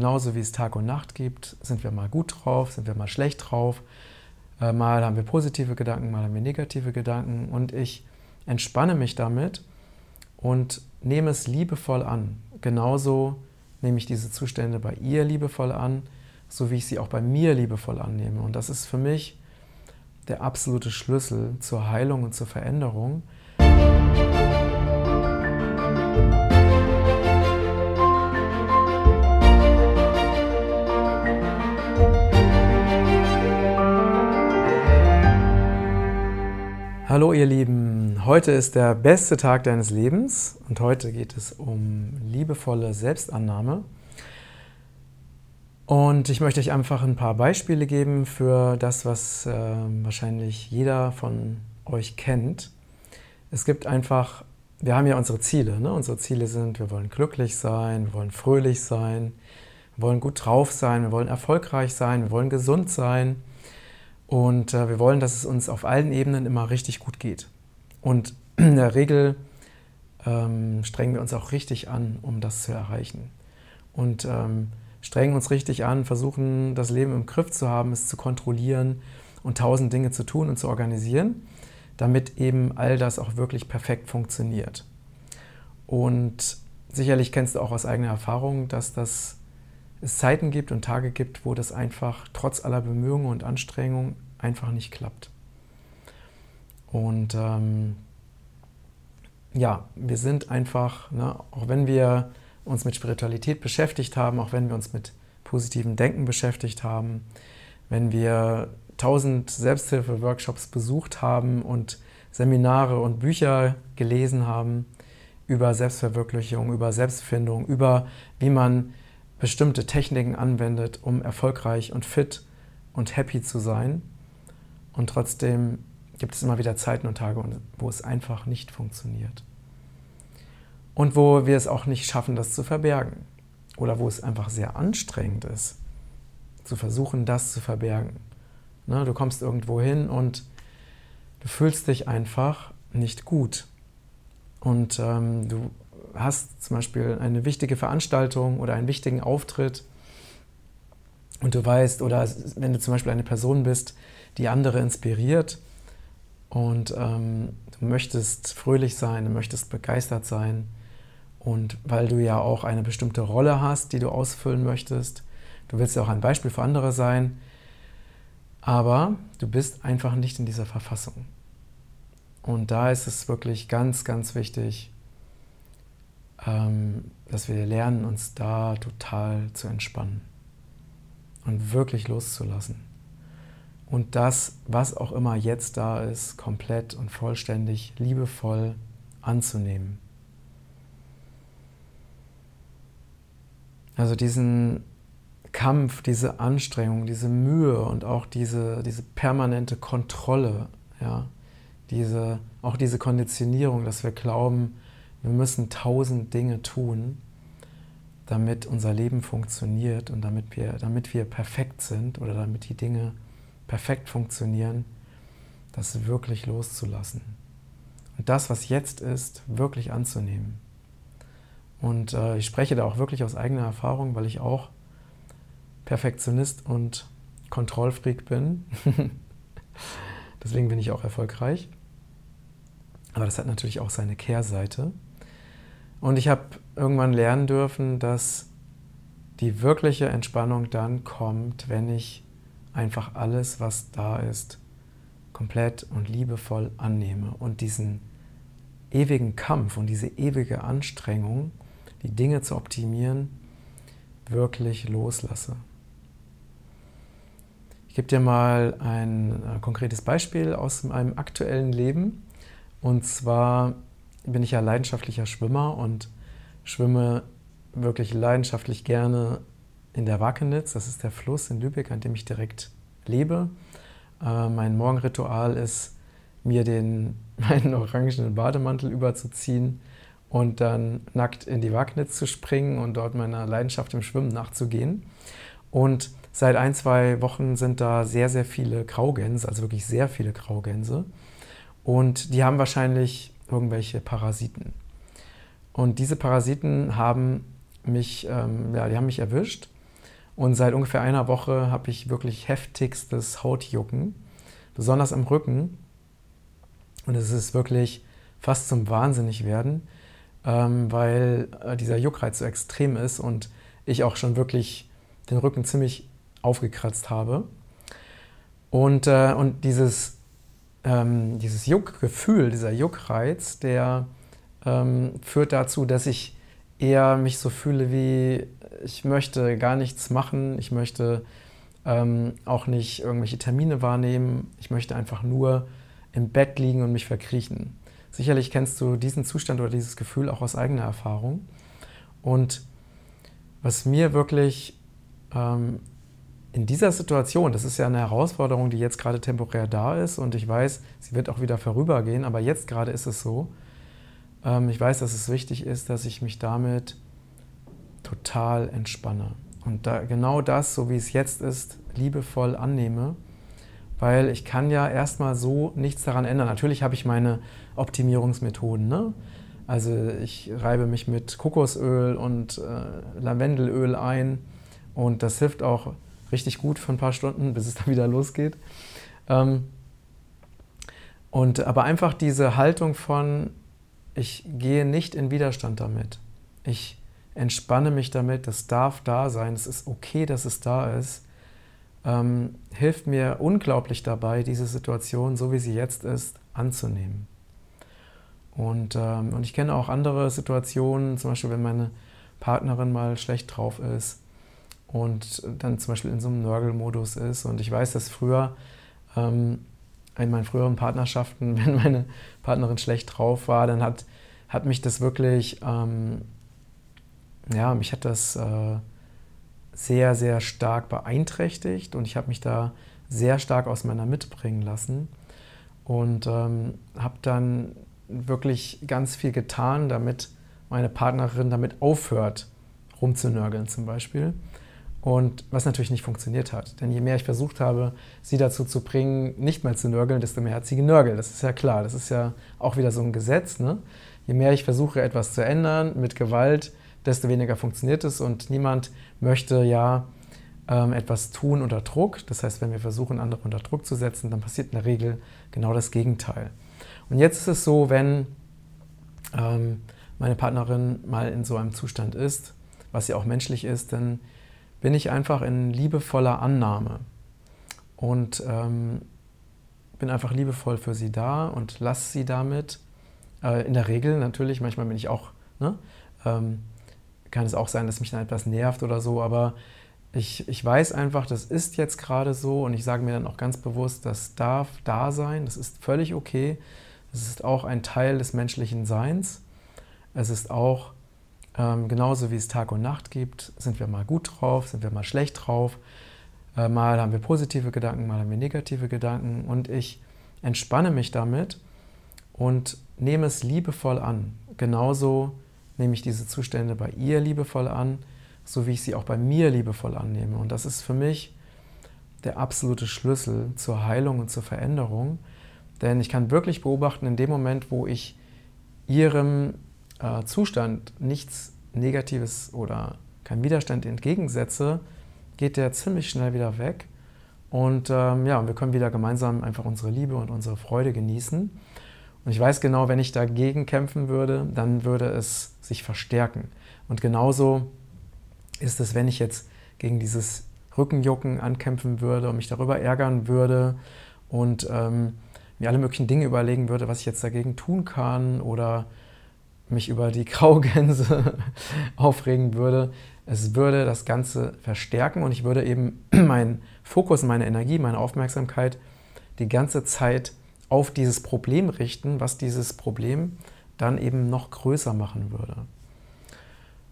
Genauso wie es Tag und Nacht gibt, sind wir mal gut drauf, sind wir mal schlecht drauf. Äh, mal haben wir positive Gedanken, mal haben wir negative Gedanken. Und ich entspanne mich damit und nehme es liebevoll an. Genauso nehme ich diese Zustände bei ihr liebevoll an, so wie ich sie auch bei mir liebevoll annehme. Und das ist für mich der absolute Schlüssel zur Heilung und zur Veränderung. Hallo ihr Lieben, heute ist der beste Tag deines Lebens und heute geht es um liebevolle Selbstannahme. Und ich möchte euch einfach ein paar Beispiele geben für das, was äh, wahrscheinlich jeder von euch kennt. Es gibt einfach, wir haben ja unsere Ziele. Ne? Unsere Ziele sind, wir wollen glücklich sein, wir wollen fröhlich sein, wir wollen gut drauf sein, wir wollen erfolgreich sein, wir wollen gesund sein. Und äh, wir wollen, dass es uns auf allen Ebenen immer richtig gut geht. Und in der Regel ähm, strengen wir uns auch richtig an, um das zu erreichen. Und ähm, strengen uns richtig an, versuchen das Leben im Griff zu haben, es zu kontrollieren und tausend Dinge zu tun und zu organisieren, damit eben all das auch wirklich perfekt funktioniert. Und sicherlich kennst du auch aus eigener Erfahrung, dass das es Zeiten gibt und Tage gibt, wo das einfach trotz aller Bemühungen und Anstrengungen einfach nicht klappt. Und ähm, ja, wir sind einfach, ne, auch wenn wir uns mit Spiritualität beschäftigt haben, auch wenn wir uns mit positivem Denken beschäftigt haben, wenn wir tausend Selbsthilfe-Workshops besucht haben und Seminare und Bücher gelesen haben über Selbstverwirklichung, über Selbstfindung, über wie man bestimmte Techniken anwendet, um erfolgreich und fit und happy zu sein. Und trotzdem gibt es immer wieder Zeiten und Tage, wo es einfach nicht funktioniert. Und wo wir es auch nicht schaffen, das zu verbergen. Oder wo es einfach sehr anstrengend ist, zu versuchen, das zu verbergen. Ne, du kommst irgendwo hin und du fühlst dich einfach nicht gut. Und ähm, du hast zum Beispiel eine wichtige Veranstaltung oder einen wichtigen Auftritt und du weißt, oder wenn du zum Beispiel eine Person bist, die andere inspiriert und ähm, du möchtest fröhlich sein, du möchtest begeistert sein und weil du ja auch eine bestimmte Rolle hast, die du ausfüllen möchtest, du willst ja auch ein Beispiel für andere sein, aber du bist einfach nicht in dieser Verfassung. Und da ist es wirklich ganz, ganz wichtig, dass wir lernen, uns da total zu entspannen und wirklich loszulassen. Und das, was auch immer jetzt da ist, komplett und vollständig, liebevoll anzunehmen. Also diesen Kampf, diese Anstrengung, diese Mühe und auch diese, diese permanente Kontrolle, ja, diese, auch diese Konditionierung, dass wir glauben, wir müssen tausend Dinge tun, damit unser Leben funktioniert und damit wir, damit wir perfekt sind oder damit die Dinge perfekt funktionieren, das wirklich loszulassen. Und das, was jetzt ist, wirklich anzunehmen. Und äh, ich spreche da auch wirklich aus eigener Erfahrung, weil ich auch Perfektionist und Kontrollfreak bin. Deswegen bin ich auch erfolgreich. Aber das hat natürlich auch seine Kehrseite. Und ich habe irgendwann lernen dürfen, dass die wirkliche Entspannung dann kommt, wenn ich einfach alles, was da ist, komplett und liebevoll annehme und diesen ewigen Kampf und diese ewige Anstrengung, die Dinge zu optimieren, wirklich loslasse. Ich gebe dir mal ein äh, konkretes Beispiel aus meinem aktuellen Leben. Und zwar bin ich ja leidenschaftlicher Schwimmer und schwimme wirklich leidenschaftlich gerne in der Wakenitz. Das ist der Fluss in Lübeck, an dem ich direkt lebe. Äh, mein Morgenritual ist, mir den, meinen orangenen Bademantel überzuziehen und dann nackt in die Wagnitz zu springen und dort meiner Leidenschaft im Schwimmen nachzugehen. Und seit ein, zwei Wochen sind da sehr, sehr viele Graugänse, also wirklich sehr viele Graugänse. Und die haben wahrscheinlich irgendwelche Parasiten. Und diese Parasiten haben mich, ähm, ja, die haben mich erwischt Und seit ungefähr einer Woche habe ich wirklich heftigstes Hautjucken, besonders am Rücken. Und es ist wirklich fast zum Wahnsinnigwerden, ähm, weil äh, dieser Juckreiz so extrem ist und ich auch schon wirklich den Rücken ziemlich aufgekratzt habe. Und, äh, und dieses, ähm, dieses Juckgefühl, dieser Juckreiz, der ähm, führt dazu, dass ich eher mich so fühle wie, ich möchte gar nichts machen, ich möchte ähm, auch nicht irgendwelche Termine wahrnehmen, ich möchte einfach nur im Bett liegen und mich verkriechen. Sicherlich kennst du diesen Zustand oder dieses Gefühl auch aus eigener Erfahrung. Und was mir wirklich ähm, in dieser Situation, das ist ja eine Herausforderung, die jetzt gerade temporär da ist und ich weiß, sie wird auch wieder vorübergehen, aber jetzt gerade ist es so. Ähm, ich weiß, dass es wichtig ist, dass ich mich damit total entspanne und da genau das, so wie es jetzt ist, liebevoll annehme, weil ich kann ja erstmal so nichts daran ändern. Natürlich habe ich meine Optimierungsmethoden. Ne? Also ich reibe mich mit Kokosöl und äh, Lavendelöl ein und das hilft auch richtig gut für ein paar Stunden, bis es dann wieder losgeht. Ähm, und aber einfach diese Haltung von, ich gehe nicht in Widerstand damit. Ich entspanne mich damit, das darf da sein, es ist okay, dass es da ist, ähm, hilft mir unglaublich dabei, diese Situation, so wie sie jetzt ist, anzunehmen. Und, ähm, und ich kenne auch andere Situationen, zum Beispiel wenn meine Partnerin mal schlecht drauf ist, und dann zum Beispiel in so einem Nörgelmodus ist. Und ich weiß, dass früher ähm, in meinen früheren Partnerschaften, wenn meine Partnerin schlecht drauf war, dann hat, hat mich das wirklich, ähm, ja, mich hat das äh, sehr, sehr stark beeinträchtigt und ich habe mich da sehr stark aus meiner mitbringen lassen und ähm, habe dann wirklich ganz viel getan, damit meine Partnerin damit aufhört, rumzunörgeln zum Beispiel. Und was natürlich nicht funktioniert hat. Denn je mehr ich versucht habe, sie dazu zu bringen, nicht mehr zu nörgeln, desto mehr hat sie genörgelt. Das ist ja klar. Das ist ja auch wieder so ein Gesetz. Ne? Je mehr ich versuche, etwas zu ändern mit Gewalt, desto weniger funktioniert es. Und niemand möchte ja ähm, etwas tun unter Druck. Das heißt, wenn wir versuchen, andere unter Druck zu setzen, dann passiert in der Regel genau das Gegenteil. Und jetzt ist es so, wenn ähm, meine Partnerin mal in so einem Zustand ist, was ja auch menschlich ist, dann bin ich einfach in liebevoller Annahme und ähm, bin einfach liebevoll für sie da und lasse sie damit. Äh, in der Regel natürlich, manchmal bin ich auch, ne, ähm, kann es auch sein, dass mich dann etwas nervt oder so, aber ich, ich weiß einfach, das ist jetzt gerade so und ich sage mir dann auch ganz bewusst, das darf da sein, das ist völlig okay. Es ist auch ein Teil des menschlichen Seins. Es ist auch ähm, genauso wie es Tag und Nacht gibt, sind wir mal gut drauf, sind wir mal schlecht drauf. Äh, mal haben wir positive Gedanken, mal haben wir negative Gedanken. Und ich entspanne mich damit und nehme es liebevoll an. Genauso nehme ich diese Zustände bei ihr liebevoll an, so wie ich sie auch bei mir liebevoll annehme. Und das ist für mich der absolute Schlüssel zur Heilung und zur Veränderung. Denn ich kann wirklich beobachten, in dem Moment, wo ich ihrem äh, Zustand nichts Negatives oder kein Widerstand entgegensetze, geht der ziemlich schnell wieder weg. Und ähm, ja, wir können wieder gemeinsam einfach unsere Liebe und unsere Freude genießen. Und ich weiß genau, wenn ich dagegen kämpfen würde, dann würde es sich verstärken. Und genauso ist es, wenn ich jetzt gegen dieses Rückenjucken ankämpfen würde und mich darüber ärgern würde und ähm, mir alle möglichen Dinge überlegen würde, was ich jetzt dagegen tun kann oder mich über die Graugänse aufregen würde. Es würde das Ganze verstärken und ich würde eben meinen Fokus, meine Energie, meine Aufmerksamkeit die ganze Zeit auf dieses Problem richten, was dieses Problem dann eben noch größer machen würde.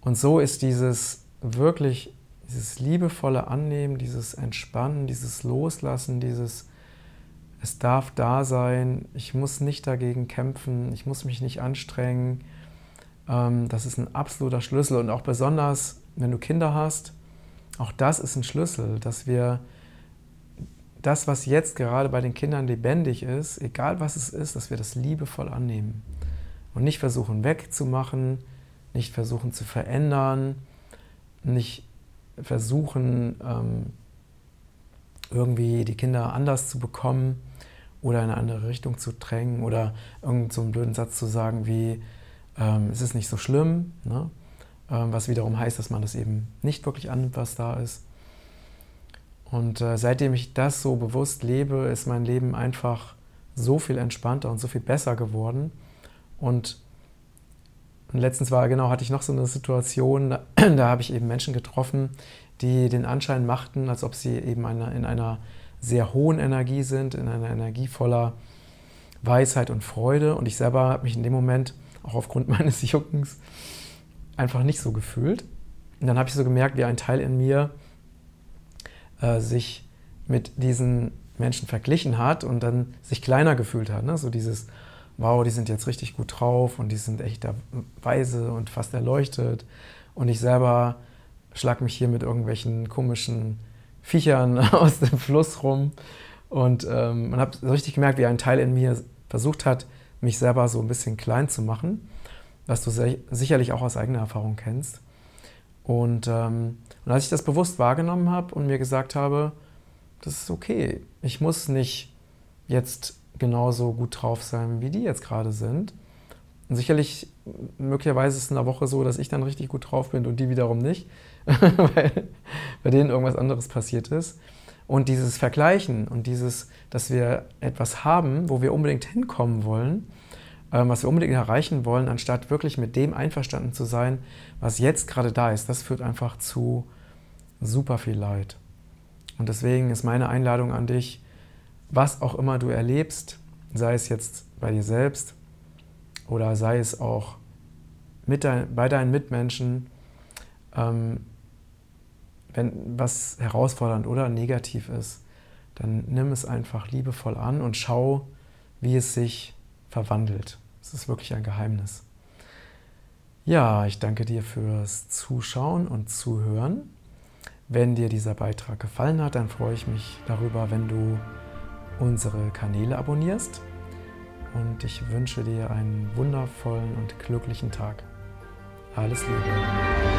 Und so ist dieses wirklich, dieses liebevolle Annehmen, dieses Entspannen, dieses Loslassen, dieses es darf da sein, ich muss nicht dagegen kämpfen, ich muss mich nicht anstrengen, das ist ein absoluter Schlüssel und auch besonders, wenn du Kinder hast, auch das ist ein Schlüssel, dass wir das, was jetzt gerade bei den Kindern lebendig ist, egal was es ist, dass wir das liebevoll annehmen und nicht versuchen wegzumachen, nicht versuchen zu verändern, nicht versuchen, ähm, irgendwie die Kinder anders zu bekommen oder in eine andere Richtung zu drängen oder irgendeinen so blöden Satz zu sagen wie, ähm, es ist nicht so schlimm, ne? ähm, was wiederum heißt, dass man das eben nicht wirklich annimmt, was da ist. Und äh, seitdem ich das so bewusst lebe, ist mein Leben einfach so viel entspannter und so viel besser geworden. Und, und letztens war genau, hatte ich noch so eine Situation, da, da habe ich eben Menschen getroffen, die den Anschein machten, als ob sie eben eine, in einer sehr hohen Energie sind, in einer Energie voller Weisheit und Freude. Und ich selber habe mich in dem Moment, auch aufgrund meines Juckens, einfach nicht so gefühlt. Und dann habe ich so gemerkt, wie ein Teil in mir äh, sich mit diesen Menschen verglichen hat und dann sich kleiner gefühlt hat. Ne? So dieses, wow, die sind jetzt richtig gut drauf und die sind echt weise und fast erleuchtet. Und ich selber schlag mich hier mit irgendwelchen komischen Viechern aus dem Fluss rum. Und ähm, man hat so richtig gemerkt, wie ein Teil in mir versucht hat, mich selber so ein bisschen klein zu machen, was du sicherlich auch aus eigener Erfahrung kennst. Und, ähm, und als ich das bewusst wahrgenommen habe und mir gesagt habe, das ist okay, ich muss nicht jetzt genauso gut drauf sein, wie die jetzt gerade sind. Und sicherlich, möglicherweise ist es in der Woche so, dass ich dann richtig gut drauf bin und die wiederum nicht, weil bei denen irgendwas anderes passiert ist. Und dieses Vergleichen und dieses, dass wir etwas haben, wo wir unbedingt hinkommen wollen, ähm, was wir unbedingt erreichen wollen, anstatt wirklich mit dem einverstanden zu sein, was jetzt gerade da ist, das führt einfach zu super viel Leid. Und deswegen ist meine Einladung an dich, was auch immer du erlebst, sei es jetzt bei dir selbst oder sei es auch mit dein, bei deinen Mitmenschen, ähm, wenn was herausfordernd oder negativ ist, dann nimm es einfach liebevoll an und schau, wie es sich verwandelt. Es ist wirklich ein Geheimnis. Ja, ich danke dir fürs Zuschauen und Zuhören. Wenn dir dieser Beitrag gefallen hat, dann freue ich mich darüber, wenn du unsere Kanäle abonnierst. Und ich wünsche dir einen wundervollen und glücklichen Tag. Alles Liebe.